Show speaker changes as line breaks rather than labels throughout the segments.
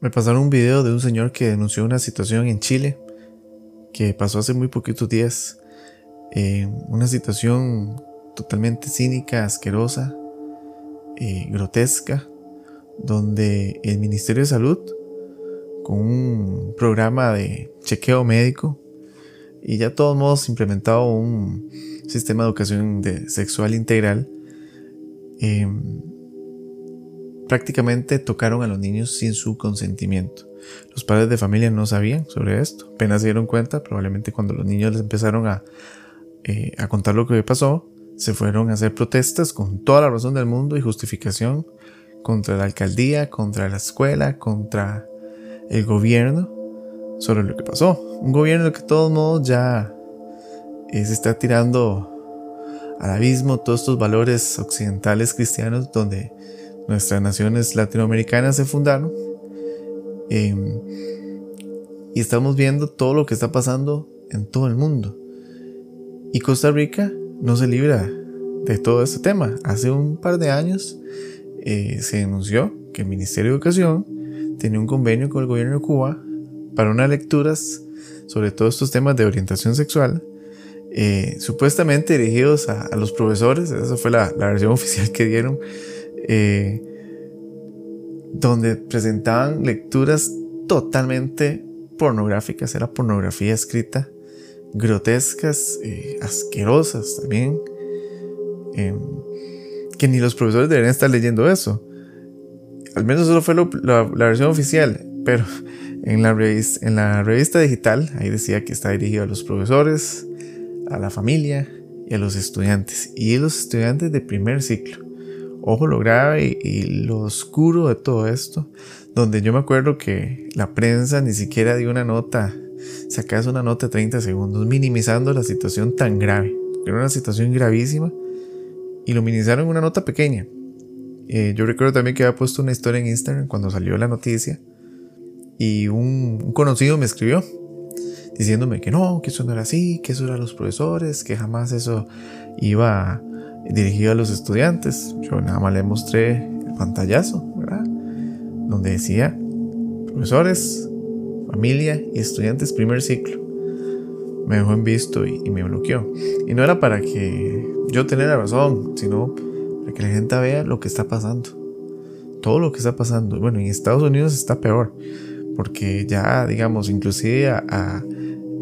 Me pasaron un video de un señor que denunció una situación en Chile que pasó hace muy poquitos días. Eh, una situación totalmente cínica, asquerosa, eh, grotesca, donde el Ministerio de Salud, con un programa de chequeo médico, y ya todos modos implementado un sistema de educación de sexual integral, eh, prácticamente tocaron a los niños sin su consentimiento. Los padres de familia no sabían sobre esto, apenas se dieron cuenta, probablemente cuando los niños les empezaron a, eh, a contar lo que pasó, se fueron a hacer protestas con toda la razón del mundo y justificación contra la alcaldía, contra la escuela, contra el gobierno sobre lo que pasó. Un gobierno que de todos modos ya eh, se está tirando al abismo todos estos valores occidentales cristianos donde nuestras naciones latinoamericanas se fundaron. Em, y estamos viendo todo lo que está pasando en todo el mundo. Y Costa Rica no se libra de todo este tema. Hace un par de años eh, se denunció que el Ministerio de Educación tenía un convenio con el gobierno de Cuba para unas lecturas sobre todos estos temas de orientación sexual, eh, supuestamente dirigidos a, los profesores, esa fue la versión oficial que dieron, eh, donde presentaban lecturas totalmente pornográficas, era pornografía escrita, grotescas, eh, asquerosas también, em, que ni los profesores deberían estar leyendo eso. Al menos eso fue la, versión oficial, pero en la, revista, en la revista digital ahí decía que está dirigido a los profesores, a la familia y a los estudiantes, y los estudiantes de primer ciclo ojo lo grave y, lo oscuro de todo esto, donde yo me acuerdo que la prensa ni siquiera dio una nota, sacas una nota de 30 segundos, minimizando la situación tan grave, era una situación gravísima, y lo minimizaron en una nota pequeña. Eh, yo recuerdo también que había puesto una historia en Instagram cuando salió la noticia, y un, conocido me escribió diciéndome que no, que eso no era así, que eso eran los profesores, que jamás eso iba dirigido a los estudiantes. Yo nada más le mostré el pantallazo, ¿verdad? Donde decía profesores, familia y estudiantes primer ciclo. Me dejó en visto y, me bloqueó. Y no era para que yo tenga razón, sino para que la gente vea lo que está pasando. Todo lo que está pasando. Bueno, en Estados Unidos está peor. Porque ya, digamos, inclusive a,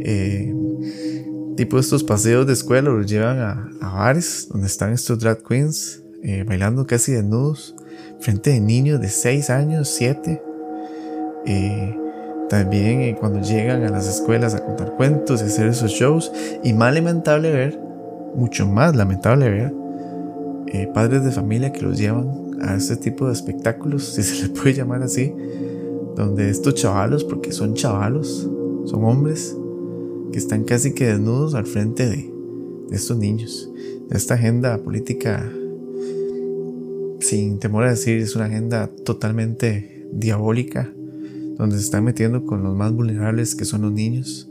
eh, tipo estos paseos de escuela los llevan a, bares donde están estos drag queens eh, bailando casi desnudos frente de niños de 6 años, 7. Eh, también eh, cuando llegan a las escuelas a contar cuentos y hacer esos shows. Y más lamentable ver, mucho más lamentable ver, padres de familia que los llevan a este tipo de espectáculos, si se les puede llamar así, donde estos chavalos, porque son chavalos, son hombres, que están casi que desnudos al frente de, estos niños, de esta agenda política, sin temor a decir, es una agenda totalmente diabólica, donde se están metiendo con los más vulnerables que son los niños.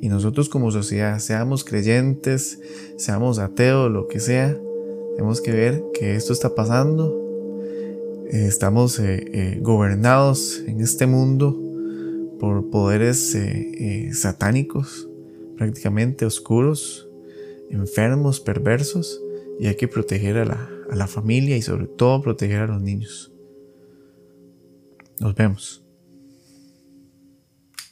Y nosotros como sociedad, seamos creyentes, seamos ateos, lo que sea, tenemos que ver que esto está pasando. estamos eh, eh, gobernados en este mundo por poderes eh, satánicos prácticamente oscuros, enfermos, perversos, y hay que proteger a la, a la familia y sobre todo proteger a los niños. Nos vemos.